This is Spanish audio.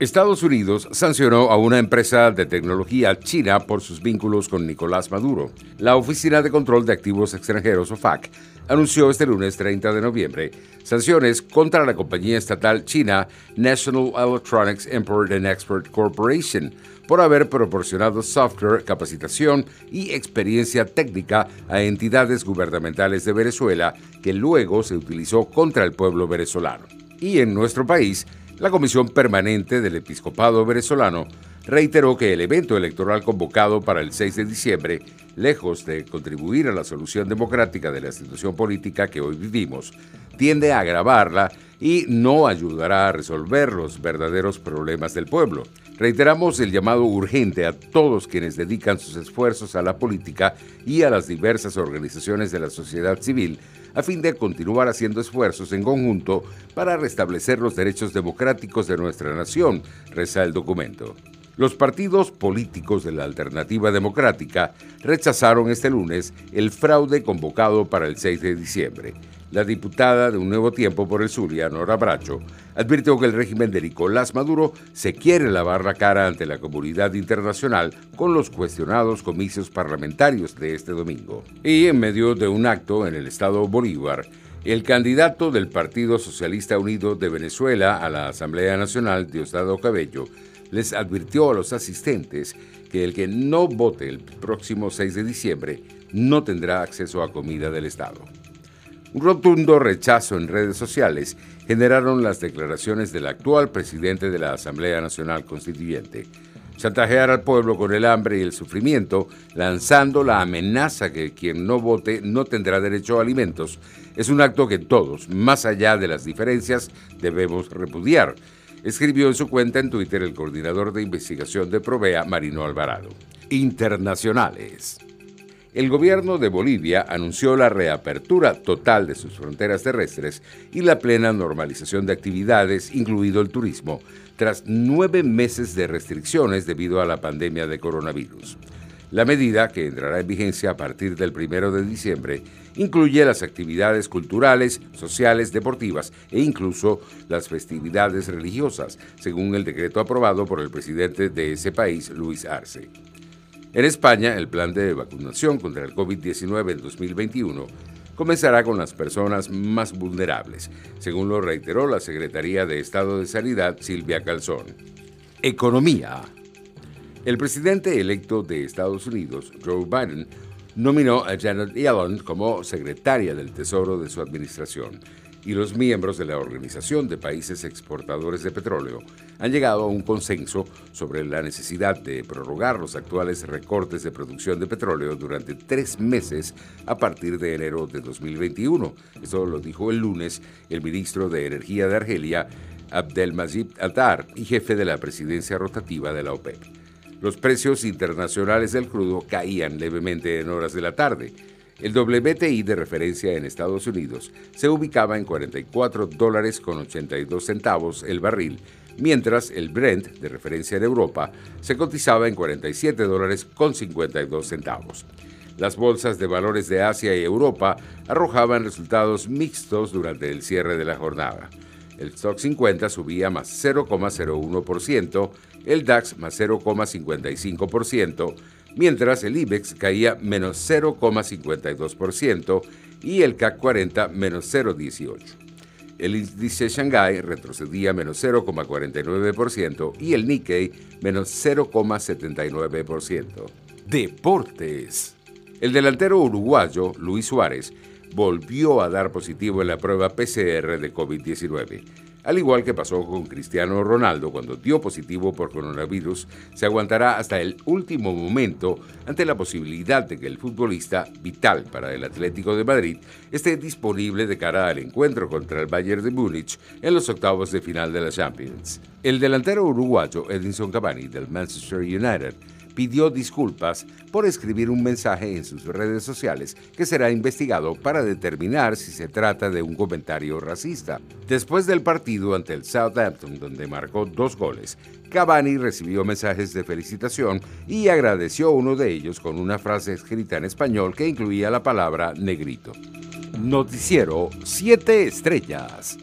Estados Unidos sancionó a una empresa de tecnología china por sus vínculos con Nicolás Maduro. La Oficina de Control de Activos Extranjeros, OFAC, anunció este lunes 30 de noviembre sanciones contra la compañía estatal china National Electronics Import and Export Corporation por haber proporcionado software, capacitación y experiencia técnica a entidades gubernamentales de Venezuela que luego se utilizó contra el pueblo venezolano. Y en nuestro país, la Comisión Permanente del Episcopado Venezolano reiteró que el evento electoral convocado para el 6 de diciembre, lejos de contribuir a la solución democrática de la situación política que hoy vivimos, tiende a agravarla y no ayudará a resolver los verdaderos problemas del pueblo. Reiteramos el llamado urgente a todos quienes dedican sus esfuerzos a la política y a las diversas organizaciones de la sociedad civil a fin de continuar haciendo esfuerzos en conjunto para restablecer los derechos democráticos de nuestra nación, reza el documento. Los partidos políticos de la Alternativa Democrática rechazaron este lunes el fraude convocado para el 6 de diciembre. La diputada de Un Nuevo Tiempo por el Zulia, Nora Bracho, advirtió que el régimen de Nicolás Maduro se quiere lavar la cara ante la comunidad internacional con los cuestionados comicios parlamentarios de este domingo. Y en medio de un acto en el estado Bolívar, el candidato del Partido Socialista Unido de Venezuela a la Asamblea Nacional, Diosdado Cabello, les advirtió a los asistentes que el que no vote el próximo 6 de diciembre no tendrá acceso a comida del Estado. Un rotundo rechazo en redes sociales generaron las declaraciones del actual presidente de la Asamblea Nacional Constituyente. Chantajear al pueblo con el hambre y el sufrimiento, lanzando la amenaza que quien no vote no tendrá derecho a alimentos, es un acto que todos, más allá de las diferencias, debemos repudiar escribió en su cuenta en Twitter el coordinador de investigación de Provea, Marino Alvarado. Internacionales. El gobierno de Bolivia anunció la reapertura total de sus fronteras terrestres y la plena normalización de actividades, incluido el turismo, tras nueve meses de restricciones debido a la pandemia de coronavirus. La medida, que entrará en vigencia a partir del 1 de diciembre, incluye las actividades culturales, sociales, deportivas e incluso las festividades religiosas, según el decreto aprobado por el presidente de ese país, Luis Arce. En España, el plan de vacunación contra el COVID-19 en 2021 comenzará con las personas más vulnerables, según lo reiteró la Secretaría de Estado de Sanidad, Silvia Calzón. Economía. El presidente electo de Estados Unidos, Joe Biden, nominó a Janet Yellen como secretaria del Tesoro de su administración y los miembros de la Organización de Países Exportadores de Petróleo han llegado a un consenso sobre la necesidad de prorrogar los actuales recortes de producción de petróleo durante tres meses a partir de enero de 2021. Eso lo dijo el lunes el ministro de Energía de Argelia, Abdelmajid Attar, y jefe de la presidencia rotativa de la OPEP los precios internacionales del crudo caían levemente en horas de la tarde. El WTI de referencia en Estados Unidos se ubicaba en 44 dólares con 82 centavos el barril, mientras el Brent de referencia en Europa se cotizaba en 47 dólares con 52 centavos. Las bolsas de valores de Asia y Europa arrojaban resultados mixtos durante el cierre de la jornada. El Stock 50 subía más 0,01%, el DAX más 0,55%, mientras el IBEX caía menos 0,52% y el CAC 40 menos 0,18%. El índice Shanghai retrocedía menos 0,49% y el Nikkei menos 0,79%. Deportes. El delantero uruguayo Luis Suárez volvió a dar positivo en la prueba PCR de COVID-19. Al igual que pasó con Cristiano Ronaldo cuando dio positivo por coronavirus, se aguantará hasta el último momento ante la posibilidad de que el futbolista, vital para el Atlético de Madrid, esté disponible de cara al encuentro contra el Bayern de Múnich en los octavos de final de la Champions. El delantero uruguayo Edinson Cavani del Manchester United pidió disculpas por escribir un mensaje en sus redes sociales que será investigado para determinar si se trata de un comentario racista. Después del partido ante el Southampton, donde marcó dos goles, Cavani recibió mensajes de felicitación y agradeció uno de ellos con una frase escrita en español que incluía la palabra negrito. Noticiero 7 Estrellas.